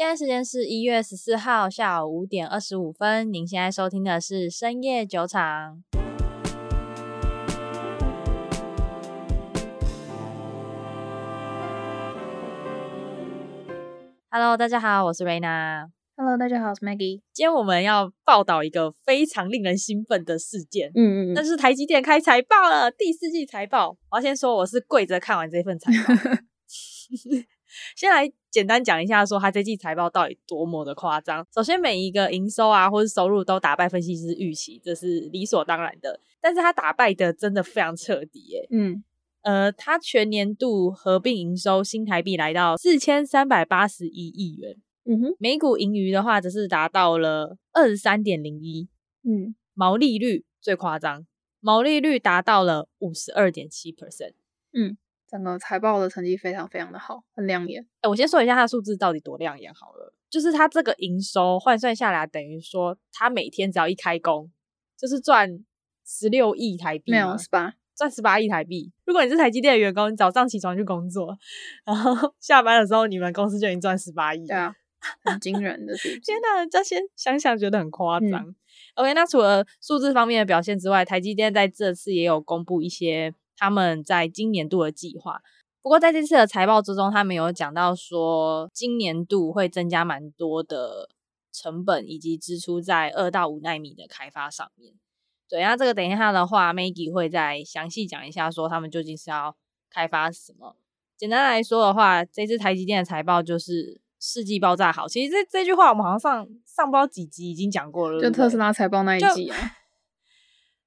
现在时间是一月十四号下午五点二十五分。您现在收听的是深夜酒场。Hello，大家好，我是 Raina。Hello，大家好，我是 Maggie。今天我们要报道一个非常令人兴奋的事件。嗯嗯，那就是台积电开财报了，第四季财报。我要先说，我是跪着看完这份财报。先来简单讲一下，说他这季财报到底多么的夸张。首先，每一个营收啊，或者收入都打败分析师预期，这是理所当然的。但是他打败的真的非常彻底，耶。嗯，呃，他全年度合并营收新台币来到四千三百八十一亿元。嗯哼，每股盈余的话，则是达到了二十三点零一。嗯，毛利率最夸张，毛利率达到了五十二点七 percent。嗯。整个财报的成绩非常非常的好，很亮眼。哎、欸，我先说一下它的数字到底多亮眼好了，就是它这个营收换算下来，等于说它每天只要一开工，就是赚十六亿台币，没有十八，赚十八亿台币。如果你是台积电的员工，你早上起床去工作，然后下班的时候，你们公司就已经赚十八亿，对啊，很惊人的。天哪，这些想想觉得很夸张。嗯、OK，那除了数字方面的表现之外，台积电在这次也有公布一些。他们在今年度的计划，不过在这次的财报之中，他们有讲到说，今年度会增加蛮多的成本以及支出在二到五纳米的开发上面。对，那这个等一下的话，Maggie 会再详细讲一下，说他们究竟是要开发什么。简单来说的话，这次台积电的财报就是世纪爆炸好。其实这这句话我们好像上上不知道几集已经讲过了，就特斯拉财报那一集啊。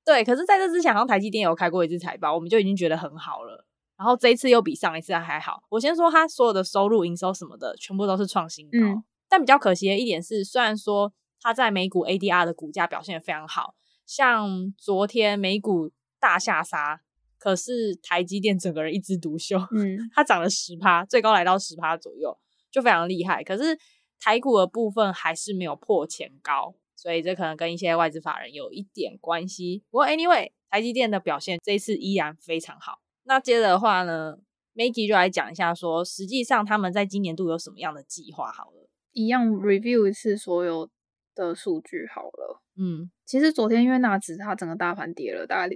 对，可是在这之前，好像台积电有开过一次财报，我们就已经觉得很好了。然后这一次又比上一次还好。我先说，它所有的收入、营收什么的，全部都是创新高。嗯。但比较可惜的一点是，虽然说它在美股 ADR 的股价表现得非常好，像昨天美股大下杀，可是台积电整个人一枝独秀，嗯，它涨了十趴，最高来到十趴左右，就非常厉害。可是台股的部分还是没有破前高。所以这可能跟一些外资法人有一点关系。不过 anyway，台积电的表现这一次依然非常好。那接着的话呢，Maggie 就来讲一下说，实际上他们在今年度有什么样的计划？好了，一样 review 一次所有的数据好了。嗯，其实昨天因为纳指它整个大盘跌了大概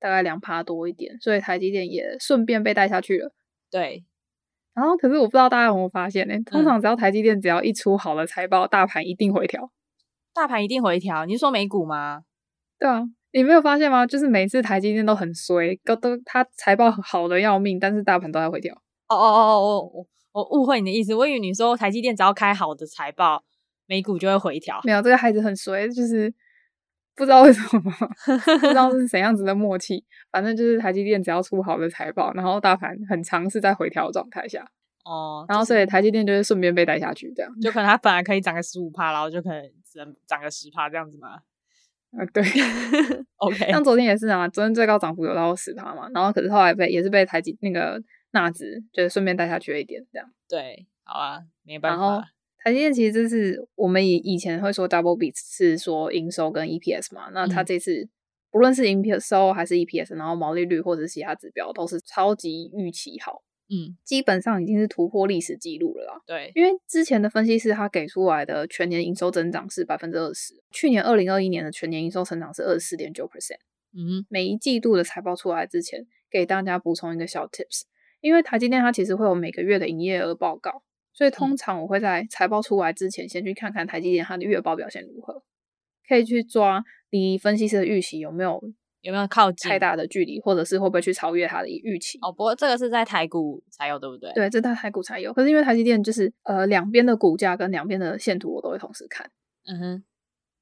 大概两趴多一点，所以台积电也顺便被带下去了。对。然后可是我不知道大家有没有发现呢？通常只要台积电只要一出好的财报，大盘一定回调。大盘一定回调，你是说美股吗？对啊，你没有发现吗？就是每次台积电都很衰，都都它财报好的要命，但是大盘都在回调。哦哦哦哦哦，我误会你的意思，我以为你说台积电只要开好的财报，美股就会回调。没有，这个孩子很衰，就是不知道为什么，不知道是怎样子的默契，反正就是台积电只要出好的财报，然后大盘很长是在回调状态下。哦，然后所以台积电就是顺便被带下去，这样就可能它本来可以涨个十五趴，然后就可能只能涨个十趴这样子嘛。啊，对，OK。像昨天也是啊，昨天最高涨幅有到十趴嘛，然后可是后来被也是被台积那个纳指就是顺便带下去了一点，这样。对，好啊，没办法。然后台积电其实这是我们以以前会说 double beat 是说营收跟 EPS 嘛，那它这次不论是营收还是 EPS，然后毛利率或者是其他指标都是超级预期好。嗯，基本上已经是突破历史记录了啦。对，因为之前的分析师他给出来的全年营收增长是百分之二十，去年二零二一年的全年营收成长是二十四点九 percent。嗯，每一季度的财报出来之前，给大家补充一个小 tips，因为台积电它其实会有每个月的营业额报告，所以通常我会在财报出来之前，先去看看台积电它的月报表现如何，可以去抓离分析师的预期有没有。有没有靠近太大的距离，或者是会不会去超越它的预期？哦，不过这个是在台股才有，对不对？对，这在台股才有。可是因为台积电就是呃两边的股价跟两边的线图我都会同时看。嗯哼，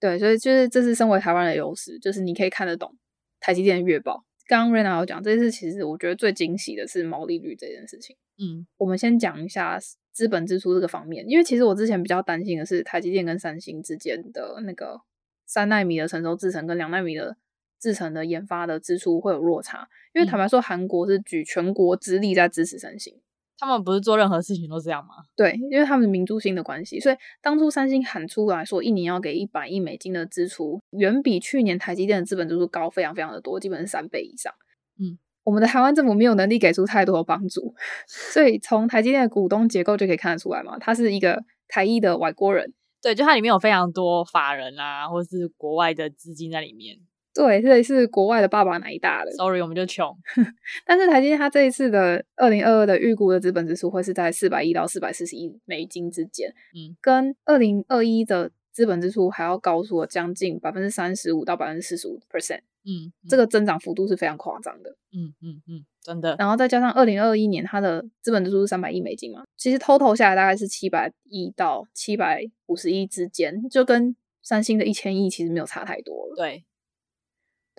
对，所以就是这是身为台湾的优势，就是你可以看得懂台积电的月报。刚刚 Raina 有讲，这次其实我觉得最惊喜的是毛利率这件事情。嗯，我们先讲一下资本支出这个方面，因为其实我之前比较担心的是台积电跟三星之间的那个三纳米的成熟制程跟两纳米的。制成的研发的支出会有落差，因为坦白说，韩国是举全国之力在支持三星，他们不是做任何事情都这样吗？对，因为他们民族性的关系，所以当初三星喊出来说一年要给一百亿美金的支出，远比去年台积电的资本支出高非常非常的多，基本是三倍以上。嗯，我们的台湾政府没有能力给出太多的帮助，所以从台积电的股东结构就可以看得出来嘛，它是一个台裔的外国人。对，就它里面有非常多法人啊，或是国外的资金在里面。对，这里是国外的爸爸哪一大的？Sorry，我们就穷。但是台积电它这一次的二零二二的预估的资本支出会是在四百亿到四百四十亿美金之间，嗯，跟二零二一的资本支出还要高出了将近百分之三十五到百分之四十五 percent，嗯，这个增长幅度是非常夸张的，嗯嗯嗯，真的。然后再加上二零二一年它的资本支出是三百亿美金嘛，其实 total 下来大概是七百亿到七百五十亿之间，就跟三星的一千亿其实没有差太多了，对。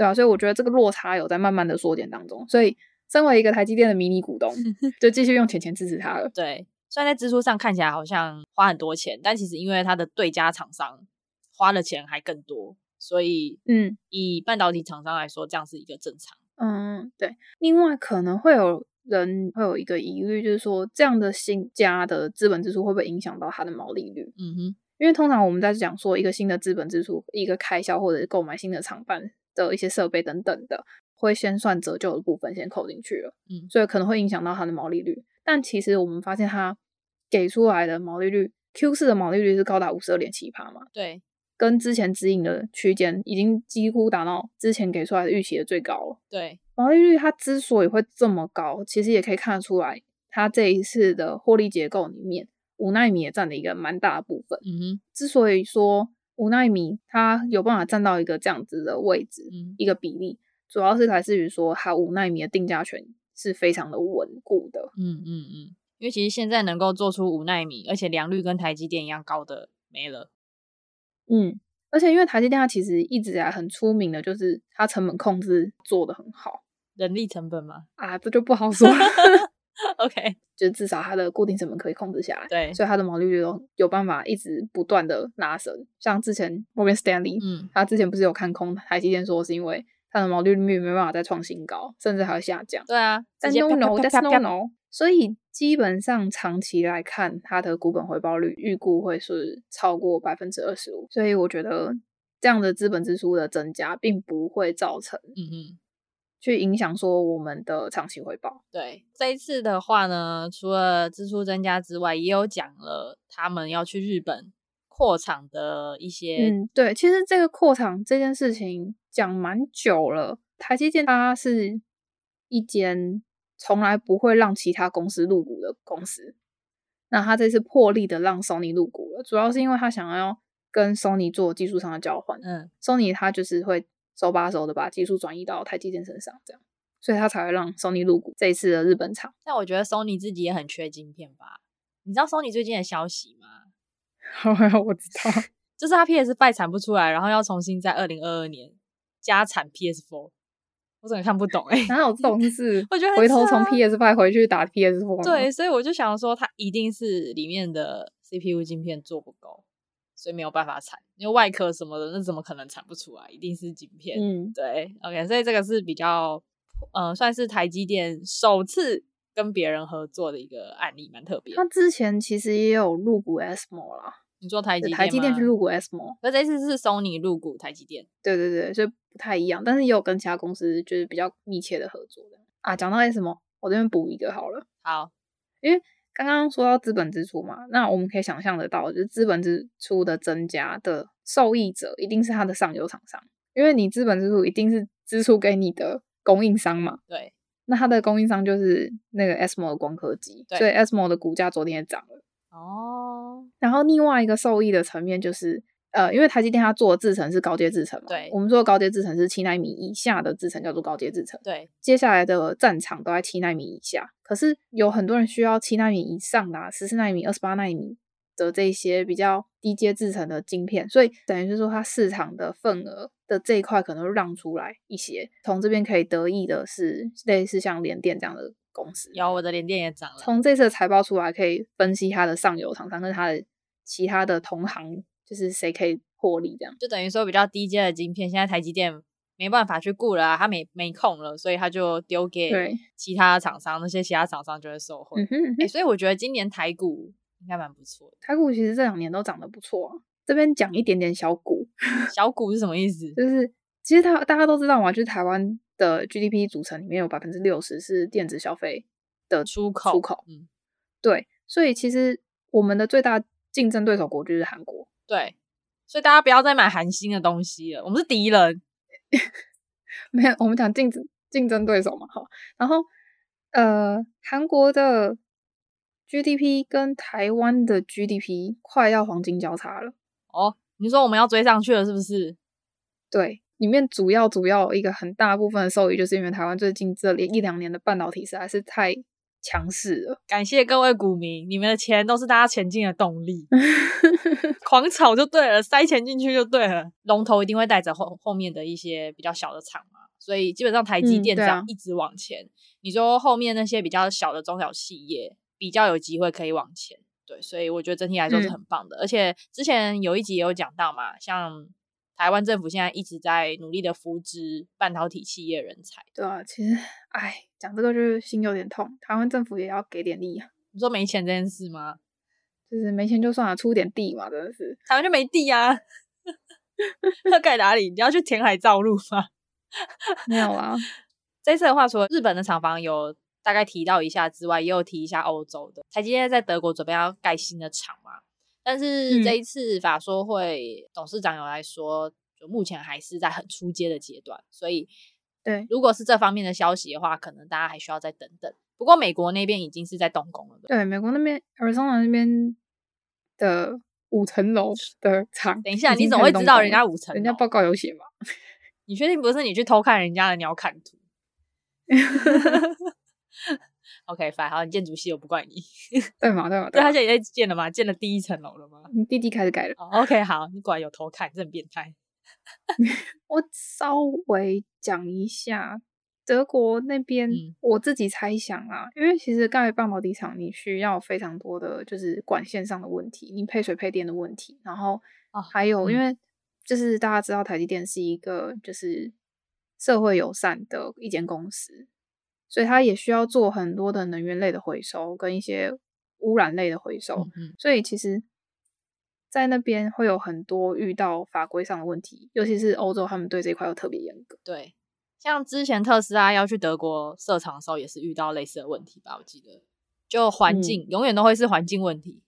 对啊，所以我觉得这个落差有在慢慢的缩减当中，所以身为一个台积电的迷你股东，就继续用钱钱支持它了。对，虽然在支出上看起来好像花很多钱，但其实因为它的对家厂商花的钱还更多，所以嗯，以半导体厂商来说，这样是一个正常。嗯，对。另外可能会有人会有一个疑虑，就是说这样的新加的资本支出会不会影响到它的毛利率？嗯哼，因为通常我们在讲说一个新的资本支出，一个开销或者是购买新的厂办。的一些设备等等的，会先算折旧的部分先扣进去了，嗯，所以可能会影响到它的毛利率。但其实我们发现它给出来的毛利率，Q 四的毛利率是高达五十二点七趴嘛，对，跟之前指引的区间已经几乎达到之前给出来的预期的最高了。对，毛利率它之所以会这么高，其实也可以看得出来，它这一次的获利结构里面，五纳米也占了一个蛮大的部分。嗯哼，之所以说。五奈米，它有办法占到一个这样子的位置，嗯、一个比例，主要是来自于说它五奈米的定价权是非常的稳固的。嗯嗯嗯，因为其实现在能够做出五奈米，而且良率跟台积电一样高的没了。嗯，而且因为台积电它其实一直以来很出名的，就是它成本控制做得很好。人力成本吗？啊，这就不好说。OK，就至少它的固定成本可以控制下来，对，所以它的毛利率都有办法一直不断的拉升。像之前 Morgan Stanley，嗯，他之前不是有看空台积电，说是因为它的毛利率没办法再创新高，甚至还会下降。对啊，但 no no，that's no no。所以基本上长期来看，它的股本回报率预估会是超过百分之二十五。所以我觉得这样的资本支出的增加，并不会造成，嗯嗯。去影响说我们的长期回报。对，这一次的话呢，除了支出增加之外，也有讲了他们要去日本扩厂的一些。嗯，对，其实这个扩厂这件事情讲蛮久了。台积电它是一间从来不会让其他公司入股的公司，那他这次破例的让 Sony 入股了，主要是因为他想要跟 Sony 做技术上的交换。嗯，Sony 他就是会。手把手的把技术转移到台积电身上，这样，所以他才会让 Sony 入股这一次的日本厂。但我觉得 Sony 自己也很缺晶片吧？你知道 Sony 最近的消息吗？好，我知道，就是他 PS5 产不出来，然后要重新在二零二二年加产 PS Four。我怎么看不懂哎、欸？哪有这种事？我觉得回头从 PS Five 回去打 PS Four。对，所以我就想说，它一定是里面的 CPU 晶片做不够。所以没有办法产，因为外壳什么的，那怎么可能产不出来？一定是晶片。嗯，对，OK，所以这个是比较，呃，算是台积电首次跟别人合作的一个案例，蛮特别。他之前其实也有入股 ASML 啦，你说台积电？台积电去入股 ASML，那这次是 Sony 入股台积电。对对对，所以不太一样，但是也有跟其他公司就是比较密切的合作的啊。讲到 ASML，我这边补一个好了。好，因为。刚刚说到资本支出嘛，那我们可以想象得到，就是资本支出的增加的受益者一定是它的上游厂商，因为你资本支出一定是支出给你的供应商嘛。对，那它的供应商就是那个 ASML 的光刻机，所以 ASML 的股价昨天也涨了。哦，然后另外一个受益的层面就是。呃，因为台积电它做的制程是高阶制程嘛，对，我们做的高阶制程是七纳米以下的制程叫做高阶制程，对，接下来的战场都在七纳米以下，可是有很多人需要七纳米以上的啊，十四纳米、二十八纳米的这些比较低阶制程的晶片，所以等于是说它市场的份额的这一块可能会让出来一些，从这边可以得益的是类似像联电这样的公司，有我的联电也涨了，从这次的财报出来可以分析它的上游厂商跟它的其他的同行。就是谁可以获利，这样就等于说比较低阶的晶片，现在台积电没办法去顾了啊，他没没空了，所以他就丢给其他厂商，那些其他厂商就会受惠。哎、嗯欸，所以我觉得今年台股应该蛮不错的。台股其实这两年都涨得不错啊。这边讲一点点小股，小股是什么意思？就是其实他大家都知道嘛，就是台湾的 GDP 组成里面有百分之六十是电子消费的出口，出口。嗯，对，所以其实我们的最大竞争对手国就是韩国。对，所以大家不要再买韩星的东西了，我们是敌人。没有，我们讲竞争竞争对手嘛，好。然后呃，韩国的 GDP 跟台湾的 GDP 快要黄金交叉了。哦，你说我们要追上去了，是不是？对。里面主要主要一个很大部分的受益，就是因为台湾最近这里一两年的半导体实在是太强势了。感谢各位股民，你们的钱都是大家前进的动力，狂炒就对了，塞钱进去就对了。龙头一定会带着后后面的一些比较小的厂嘛，所以基本上台积电这样一直往前。嗯啊、你说后面那些比较小的中小企业比较有机会可以往前，对，所以我觉得整体来说是很棒的。嗯、而且之前有一集也有讲到嘛，像。台湾政府现在一直在努力的扶植半导体企业人才。对啊，其实，哎，讲这个就是心有点痛。台湾政府也要给点力啊。你说没钱这件事吗？就是没钱就算了，出点地嘛，真的是。台湾就没地啊？要盖哪里？你要去填海造陆吗？没有啊。这次的话，除了日本的厂房有大概提到一下之外，也有提一下欧洲的。台积电在德国准备要盖新的厂嘛。但是这一次法说会董事长有来说，嗯、就目前还是在很初阶的阶段，所以对，如果是这方面的消息的话，可能大家还需要再等等。不过美国那边已经是在动工了。对，美国那边，Arizona 那边的五层楼的厂，等一下，你怎么会知道人家五层？人家报告有写吗？你确定不是你去偷看人家的鸟瞰图？OK，反好，你建筑系我不怪你，对嘛对嘛，对，他现在也在建了嘛，建了第一层楼了吗？你弟弟开始盖了。Oh, OK，好，你果然有偷看，真变态。我稍微讲一下德国那边，嗯、我自己猜想啊，因为其实盖半导体厂你需要非常多的就是管线上的问题，你配水配电的问题，然后还有、因为就是大家知道台积电是一个就是社会友善的一间公司。所以它也需要做很多的能源类的回收跟一些污染类的回收，嗯嗯，所以其实，在那边会有很多遇到法规上的问题，尤其是欧洲，他们对这一块又特别严格。对，像之前特斯拉要去德国设厂的时候，也是遇到类似的问题吧？我记得，就环境、嗯、永远都会是环境问题。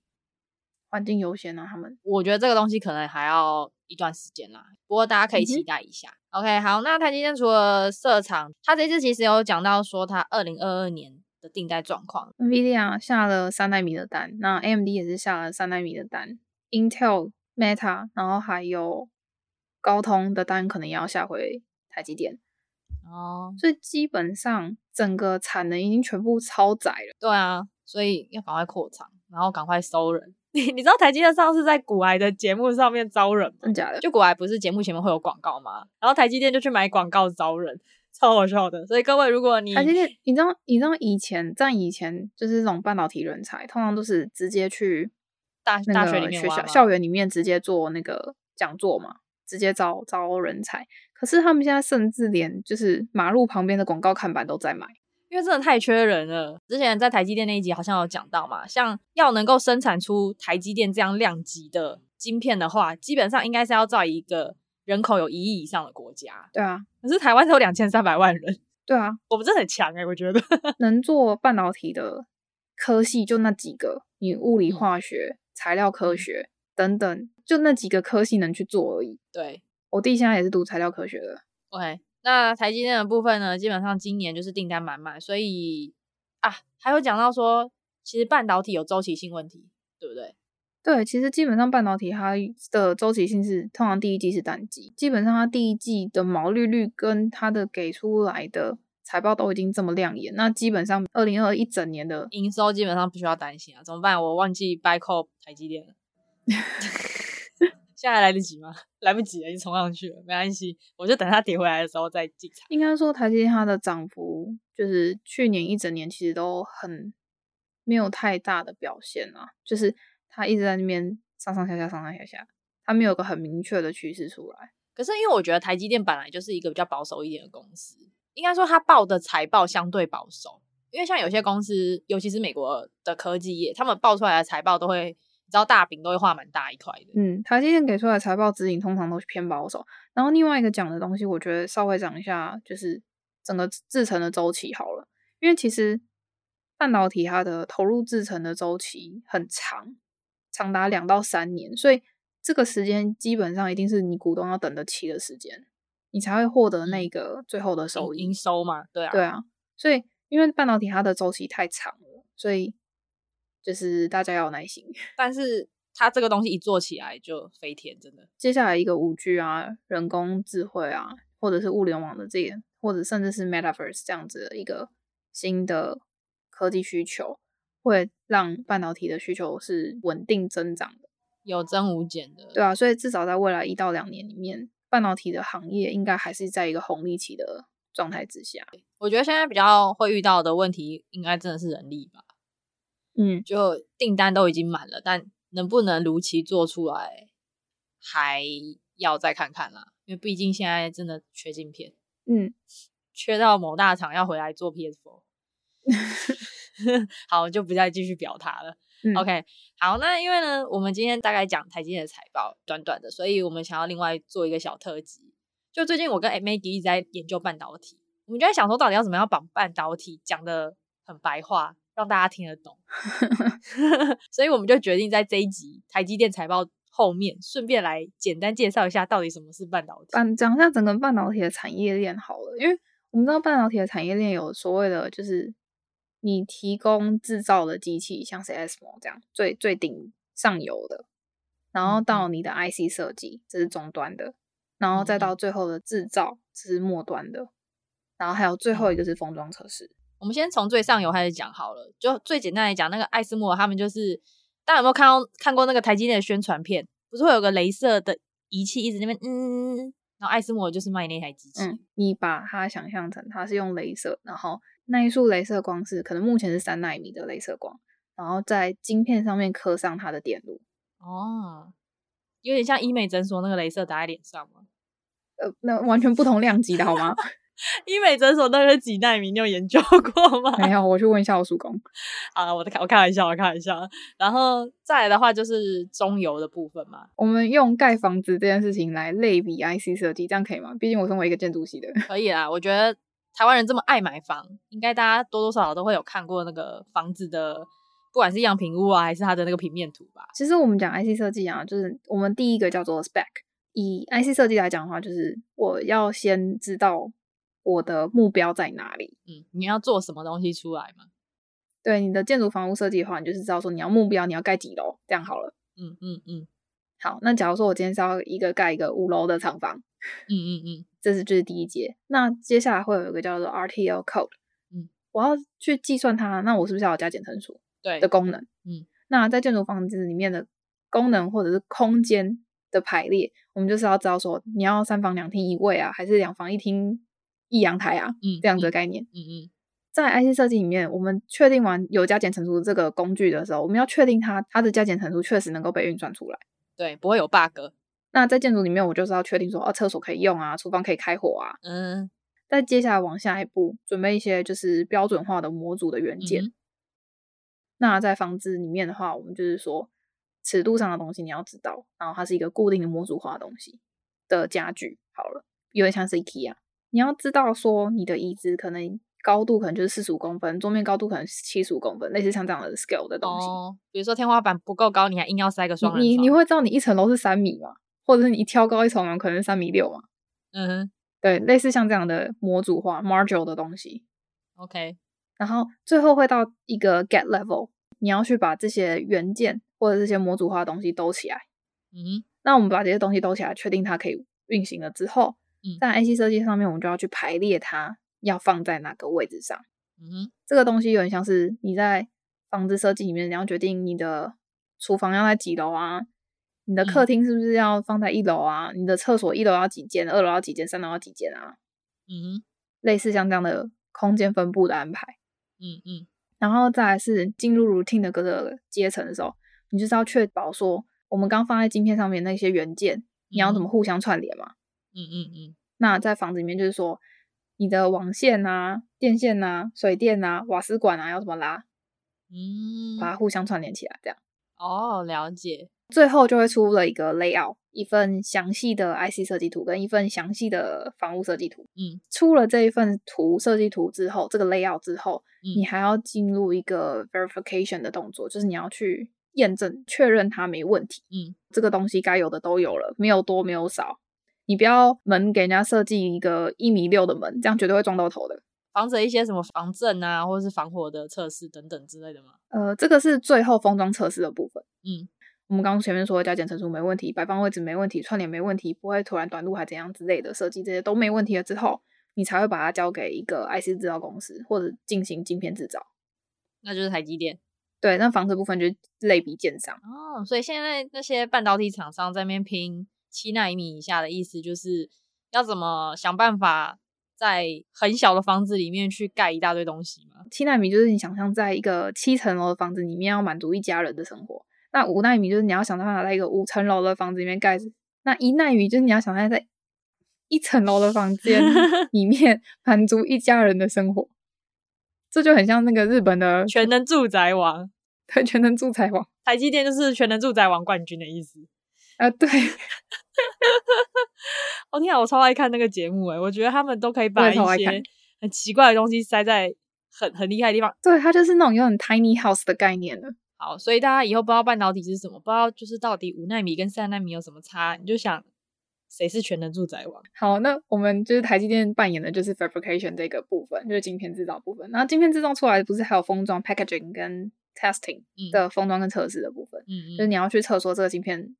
环境优先啊，他们。我觉得这个东西可能还要一段时间啦，不过大家可以期待一下。嗯、OK，好，那台积电除了设厂，他这次其实有讲到说他二零二二年的订单状况。NVIDIA 下了三奈米的单，那 AMD 也是下了三奈米的单，Intel、Meta，然后还有高通的单可能也要下回台积电。哦，所以基本上整个产能已经全部超载了。对啊，所以要赶快扩厂，然后赶快收人。你你知道台积电上次在古癌的节目上面招人吗？真假的？就古癌不是节目前面会有广告吗？然后台积电就去买广告招人，超好笑的。所以各位，如果你台积电，你知道你知道以前在以前就是这种半导体人才，通常都是直接去大大学里面学校校园里面直接做那个讲座嘛，直接招招人才。可是他们现在甚至连就是马路旁边的广告看板都在买。因为真的太缺人了。之前在台积电那一集好像有讲到嘛，像要能够生产出台积电这样量级的晶片的话，基本上应该是要在一个人口有一亿以上的国家。对啊，可是台湾只有两千三百万人。对啊，我们真的很强诶、欸、我觉得 能做半导体的科系就那几个，你物理化学、材料科学等等，就那几个科系能去做而已。对，我弟现在也是读材料科学的。OK。那台积电的部分呢，基本上今年就是订单满满，所以啊，还有讲到说，其实半导体有周期性问题，对不对？对，其实基本上半导体它的周期性是通常第一季是淡季，基本上它第一季的毛利率跟它的给出来的财报都已经这么亮眼，那基本上二零二一整年的营收基本上不需要担心啊，怎么办？我忘记 buy call 台积电了。现在还来得及吗？来不及了，已经冲上去了，没关系，我就等它跌回来的时候再进场。应该说，台积电它的涨幅就是去年一整年其实都很没有太大的表现啊，就是它一直在那边上上下下、上上下下，它没有个很明确的趋势出来。可是因为我觉得台积电本来就是一个比较保守一点的公司，应该说它报的财报相对保守，因为像有些公司，尤其是美国的科技业，他们报出来的财报都会。知道大饼都会画蛮大一块的。嗯，台积电给出来的财报指引通常都是偏保守。然后另外一个讲的东西，我觉得稍微讲一下，就是整个制成的周期好了。因为其实半导体它的投入制成的周期很长，长达两到三年，所以这个时间基本上一定是你股东要等得起的时间，你才会获得那个最后的收益、营收嘛。对啊，对啊，所以因为半导体它的周期太长了，所以就是大家要有耐心。但是它这个东西一做起来就飞天，真的。接下来一个五 G 啊，人工智慧啊，或者是物联网的这个，或者甚至是 Metaverse 这样子的一个新的科技需求。会让半导体的需求是稳定增长的，有增无减的。对啊，所以至少在未来一到两年里面，半导体的行业应该还是在一个红利期的状态之下。我觉得现在比较会遇到的问题，应该真的是人力吧。嗯，就订单都已经满了，但能不能如期做出来，还要再看看啦。因为毕竟现在真的缺镜片，嗯，缺到某大厂要回来做 PS4。好，就不再继续表达了。嗯、OK，好，那因为呢，我们今天大概讲台积电的财报，短短的，所以我们想要另外做一个小特辑。就最近我跟 Maggie 一直在研究半导体，我们就在想说，到底要怎么样把半导体讲的很白话，让大家听得懂。所以我们就决定在这一集台积电财报后面，顺便来简单介绍一下到底什么是半导体。讲一下整个半导体的产业链好了，因为我们知道半导体的产业链有所谓的就是。你提供制造的机器，像是 ASML 这样最最顶上游的，然后到你的 IC 设计，这是终端的，然后再到最后的制造，这是末端的，然后还有最后一个是封装测试。我们先从最上游开始讲好了，就最简单来讲，那个艾斯莫他们就是，大家有没有看到看过那个台积电的宣传片？不是会有个镭射的仪器一直那边嗯，然后艾斯莫就是卖那台机器。嗯，你把它想象成它是用镭射，然后。那一束镭射光是可能目前是三纳米的镭射光，然后在晶片上面刻上它的电路。哦，有点像医美诊所那个镭射打在脸上吗？呃，那完全不同量级的好吗？医美诊所那个几奈米，你有研究过吗？没有，我去问一下我叔公。啊，我开我开玩笑，我开玩笑。然后再来的话就是中游的部分嘛。我们用盖房子这件事情来类比 IC 设计，这样可以吗？毕竟我身为一个建筑系的。可以啦，我觉得。台湾人这么爱买房，应该大家多多少少都会有看过那个房子的，不管是样品屋啊，还是它的那个平面图吧。其实我们讲 IC 设计啊，就是我们第一个叫做 spec。以 IC 设计来讲的话，就是我要先知道我的目标在哪里。嗯，你要做什么东西出来嘛？对，你的建筑房屋设计的话，你就是知道说你要目标，你要盖几楼，这样好了。嗯嗯嗯。好，那假如说我今天是要一个盖一个五楼的厂房。嗯嗯嗯。这是就是第一节，那接下来会有一个叫做 RTL code，嗯，我要去计算它，那我是不是要有加减乘除对的功能？嗯，那在建筑房子里面的功能或者是空间的排列，我们就是要知道说你要三房两厅一卫啊，还是两房一厅一阳台啊？嗯，这样子的概念。嗯嗯，嗯，在 IC 设计里面，我们确定完有加减乘除这个工具的时候，我们要确定它它的加减乘除确实能够被运算出来，对，不会有 bug。那在建筑里面，我就是要确定说，哦，厕所可以用啊，厨房可以开火啊。嗯。再接下来往下一步，准备一些就是标准化的模组的元件。嗯。那在房子里面的话，我们就是说尺度上的东西你要知道，然后它是一个固定的模组化的东西的家具。好了，有点像是 IKEA，你要知道说你的椅子可能高度可能就是四十五公分，桌面高度可能是七十五公分，类似像这样的 scale 的东西。哦。比如说天花板不够高，你还硬要塞个双人床。你你会知道你一层楼是三米吗？或者是你挑高一层楼可能三米六嘛？嗯哼，对，类似像这样的模组化 module 的东西。OK，然后最后会到一个 get level，你要去把这些元件或者这些模组化的东西兜起来。嗯，那我们把这些东西兜起来，确定它可以运行了之后，嗯，在 IC 设计上面，我们就要去排列它要放在哪个位置上。嗯哼，这个东西有点像是你在房子设计里面，你要决定你的厨房要在几楼啊？你的客厅是不是要放在一楼啊？嗯、你的厕所一楼要几间，二楼要几间，三楼要几间啊？嗯哼，类似像这样的空间分布的安排。嗯嗯，然后再来是进入 routine 的各个阶层的时候，你就是要确保说，我们刚放在晶片上面那些元件，嗯、你要怎么互相串联嘛？嗯嗯嗯。那在房子里面就是说，你的网线啊、电线啊、水电啊、瓦斯管啊要怎么拉？嗯，把它互相串联起来，这样。哦，了解。最后就会出了一个 layout，一份详细的 IC 设计图跟一份详细的房屋设计图。嗯，出了这一份图设计图之后，这个 layout 之后，嗯，你还要进入一个 verification 的动作，就是你要去验证确认它没问题。嗯，这个东西该有的都有了，没有多没有少。你不要门给人家设计一个一米六的门，这样绝对会撞到头的。防止一些什么防震啊，或者是防火的测试等等之类的吗？呃，这个是最后封装测试的部分。嗯，我们刚刚前面说的加减乘除没问题，摆放位置没问题，串联没问题，不会突然短路还怎样之类的设计，这些都没问题了之后，你才会把它交给一个 IC 制造公司或者进行晶片制造，那就是台积电。对，那房子部分就是类比建商。哦，所以现在那些半导体厂商在那边拼七纳米以下的意思，就是要怎么想办法。在很小的房子里面去盖一大堆东西吗？七纳米就是你想象在一个七层楼的房子里面要满足一家人的生活。那五纳米就是你要想办法在一个五层楼的房子里面盖。那一纳米就是你要想象在一层楼的房间 里面满足一家人的生活。这就很像那个日本的全能住宅王，对，全能住宅王。台积电就是全能住宅王冠军的意思。啊，对。我天啊，我超爱看那个节目哎，我觉得他们都可以把一些很奇怪的东西塞在很很厉害的地方。对，它就是那种有点 tiny house 的概念了。好，所以大家以后不知道半导体是什么，不知道就是到底五纳米跟三纳米有什么差，你就想谁是全能住宅王。好，那我们就是台积电扮演的就是 fabrication 这个部分，就是晶片制造部分。然后晶片制造出来不是还有封装 packaging 跟 testing 的封装跟测试的部分？嗯嗯，就是你要去测说这个晶片。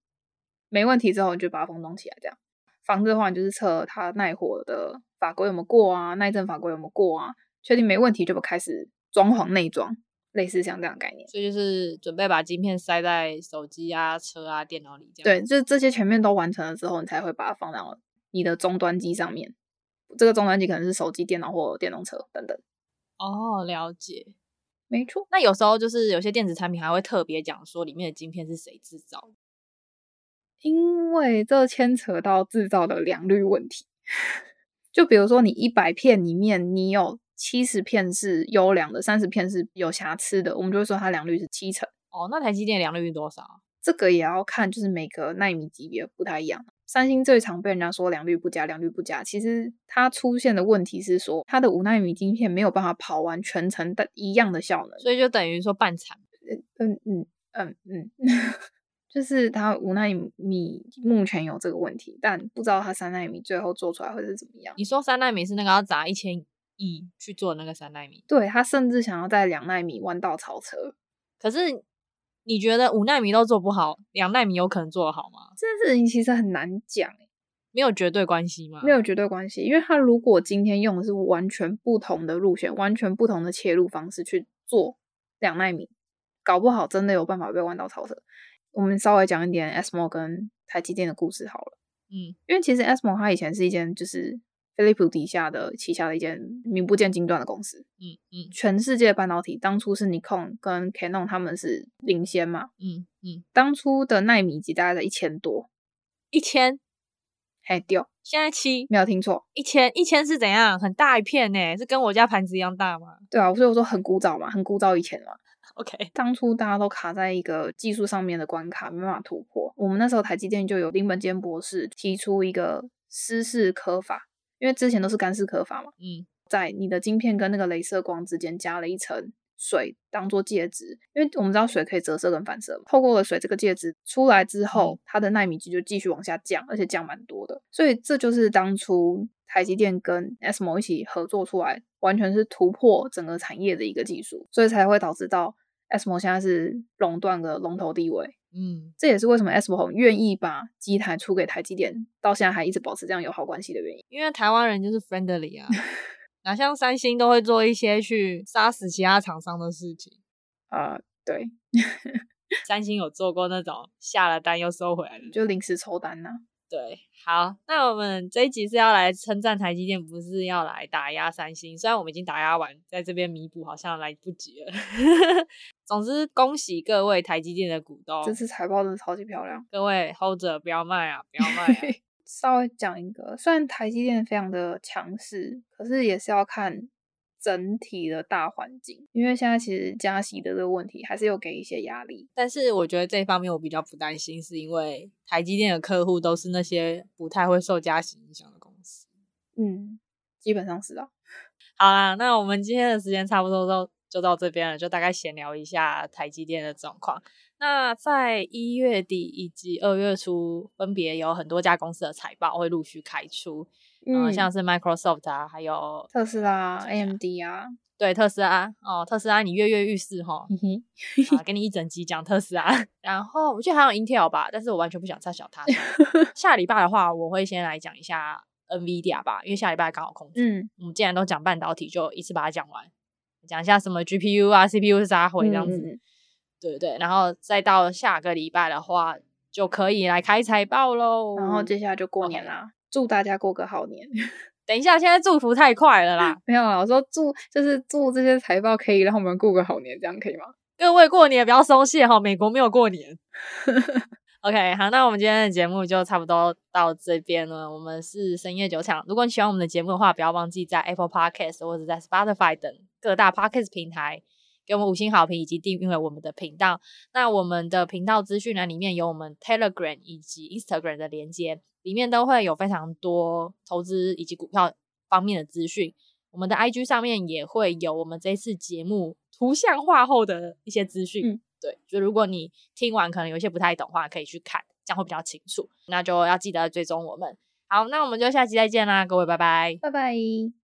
没问题之后，你就把它封装起来，这样。防的话，你就是测它耐火的法规有没有过啊，耐震法规有没有过啊，确定没问题就开始装潢内装，类似像这样的概念。所以就是准备把晶片塞在手机啊、车啊、电脑里这样。对，就是这些全面都完成了之后，你才会把它放到你的终端机上面。这个终端机可能是手机、电脑或电动车等等。哦，了解，没错。那有时候就是有些电子产品还会特别讲说里面的晶片是谁制造的。因为这牵扯到制造的良率问题，就比如说你一百片里面，你有七十片是优良的，三十片是有瑕疵的，我们就会说它良率是七成。哦，那台积电良率是多少？这个也要看，就是每个纳米级别不太一样。三星最常被人家说良率不佳，良率不佳，其实它出现的问题是说它的五奈米晶片没有办法跑完全程的一样的效能，所以就等于说半残。嗯嗯嗯嗯。嗯就是他五纳米目前有这个问题，但不知道他三纳米最后做出来会是怎么样。你说三纳米是那个要砸一千亿去做那个三纳米？对，他甚至想要在两纳米弯道超车。可是你觉得五纳米都做不好，两纳米有可能做得好吗？这件事情其实很难讲，没有绝对关系吗？没有绝对关系，因为他如果今天用的是完全不同的路线，完全不同的切入方式去做两纳米，搞不好真的有办法被弯道超车。我们稍微讲一点 ASML 跟台积电的故事好了。嗯，因为其实 ASML 它以前是一间就是飞利浦底下的旗下的一间名不见经传的公司。嗯嗯，全世界半导体当初是 Nikon 跟 Canon 他们是领先嘛。嗯嗯，当初的纳米级大概在一千多，一千，嘿丢，现在七，没有听错，一千一千是怎样？很大一片呢，是跟我家盘子一样大吗？对啊，所以我说很古早嘛，很古早以前嘛。OK，当初大家都卡在一个技术上面的关卡，没办法突破。我们那时候台积电就有林本坚博士提出一个湿式刻法，因为之前都是干式刻法嘛。嗯，在你的晶片跟那个镭射光之间加了一层水当做介质，因为我们知道水可以折射跟反射嘛。透过了水这个介质出来之后，嗯、它的奈米级就继续往下降，而且降蛮多的。所以这就是当初台积电跟 ASML 一起合作出来，完全是突破整个产业的一个技术，所以才会导致到。ASML 现在是垄断的龙头地位，嗯，这也是为什么 ASML 愿意把机台出给台积电，到现在还一直保持这样友好关系的原因。因为台湾人就是 friendly 啊，哪像三星都会做一些去杀死其他厂商的事情啊。Uh, 对，三星有做过那种下了单又收回来的，就临时抽单呐、啊。对，好，那我们这一集是要来称赞台积电，不是要来打压三星。虽然我们已经打压完，在这边弥补好像来不及了。总之，恭喜各位台积电的股东，这次财报真的超级漂亮。各位 hold 着，不要卖啊，不要 卖啊。稍微讲一个，虽然台积电非常的强势，可是也是要看。整体的大环境，因为现在其实加息的这个问题还是有给一些压力，但是我觉得这方面我比较不担心，是因为台积电的客户都是那些不太会受加息影响的公司。嗯，基本上是啊。好啦，那我们今天的时间差不多都就到这边了，就大概闲聊一下台积电的状况。那在一月底以及二月初，分别有很多家公司的财报会陆续开出，嗯、呃，像是 Microsoft 啊，还有特斯拉、AMD 啊，对，特斯拉哦，特斯拉你跃跃欲试哈，嗯哼，啊，给你一整集讲特斯拉，然后我记得还有 Intel 吧，但是我完全不想插小它。下礼拜的话，我会先来讲一下 NVIDIA 吧，因为下礼拜刚好空出，嗯，我们既然都讲半导体，就一次把它讲完，讲一下什么 GPU 啊、CPU 是啥回这样子。嗯对对，然后再到下个礼拜的话，就可以来开财报喽。然后接下来就过年啦.祝大家过个好年。等一下，现在祝福太快了啦。没有啊，我说祝就是祝这些财报可以让我们过个好年，这样可以吗？各位过年不要松懈哈，美国没有过年。OK，好，那我们今天的节目就差不多到这边了。我们是深夜酒场，如果你喜欢我们的节目的话，不要忘记在 Apple Podcast 或者在 Spotify 等各大 Podcast 平台。给我们五星好评以及订阅我们的频道。那我们的频道资讯栏里面有我们 Telegram 以及 Instagram 的连接，里面都会有非常多投资以及股票方面的资讯。我们的 IG 上面也会有我们这次节目图像化后的一些资讯。嗯，对，就如果你听完可能有些不太懂的话，可以去看，这样会比较清楚。那就要记得追踪我们。好，那我们就下期再见啦，各位，拜拜，拜拜。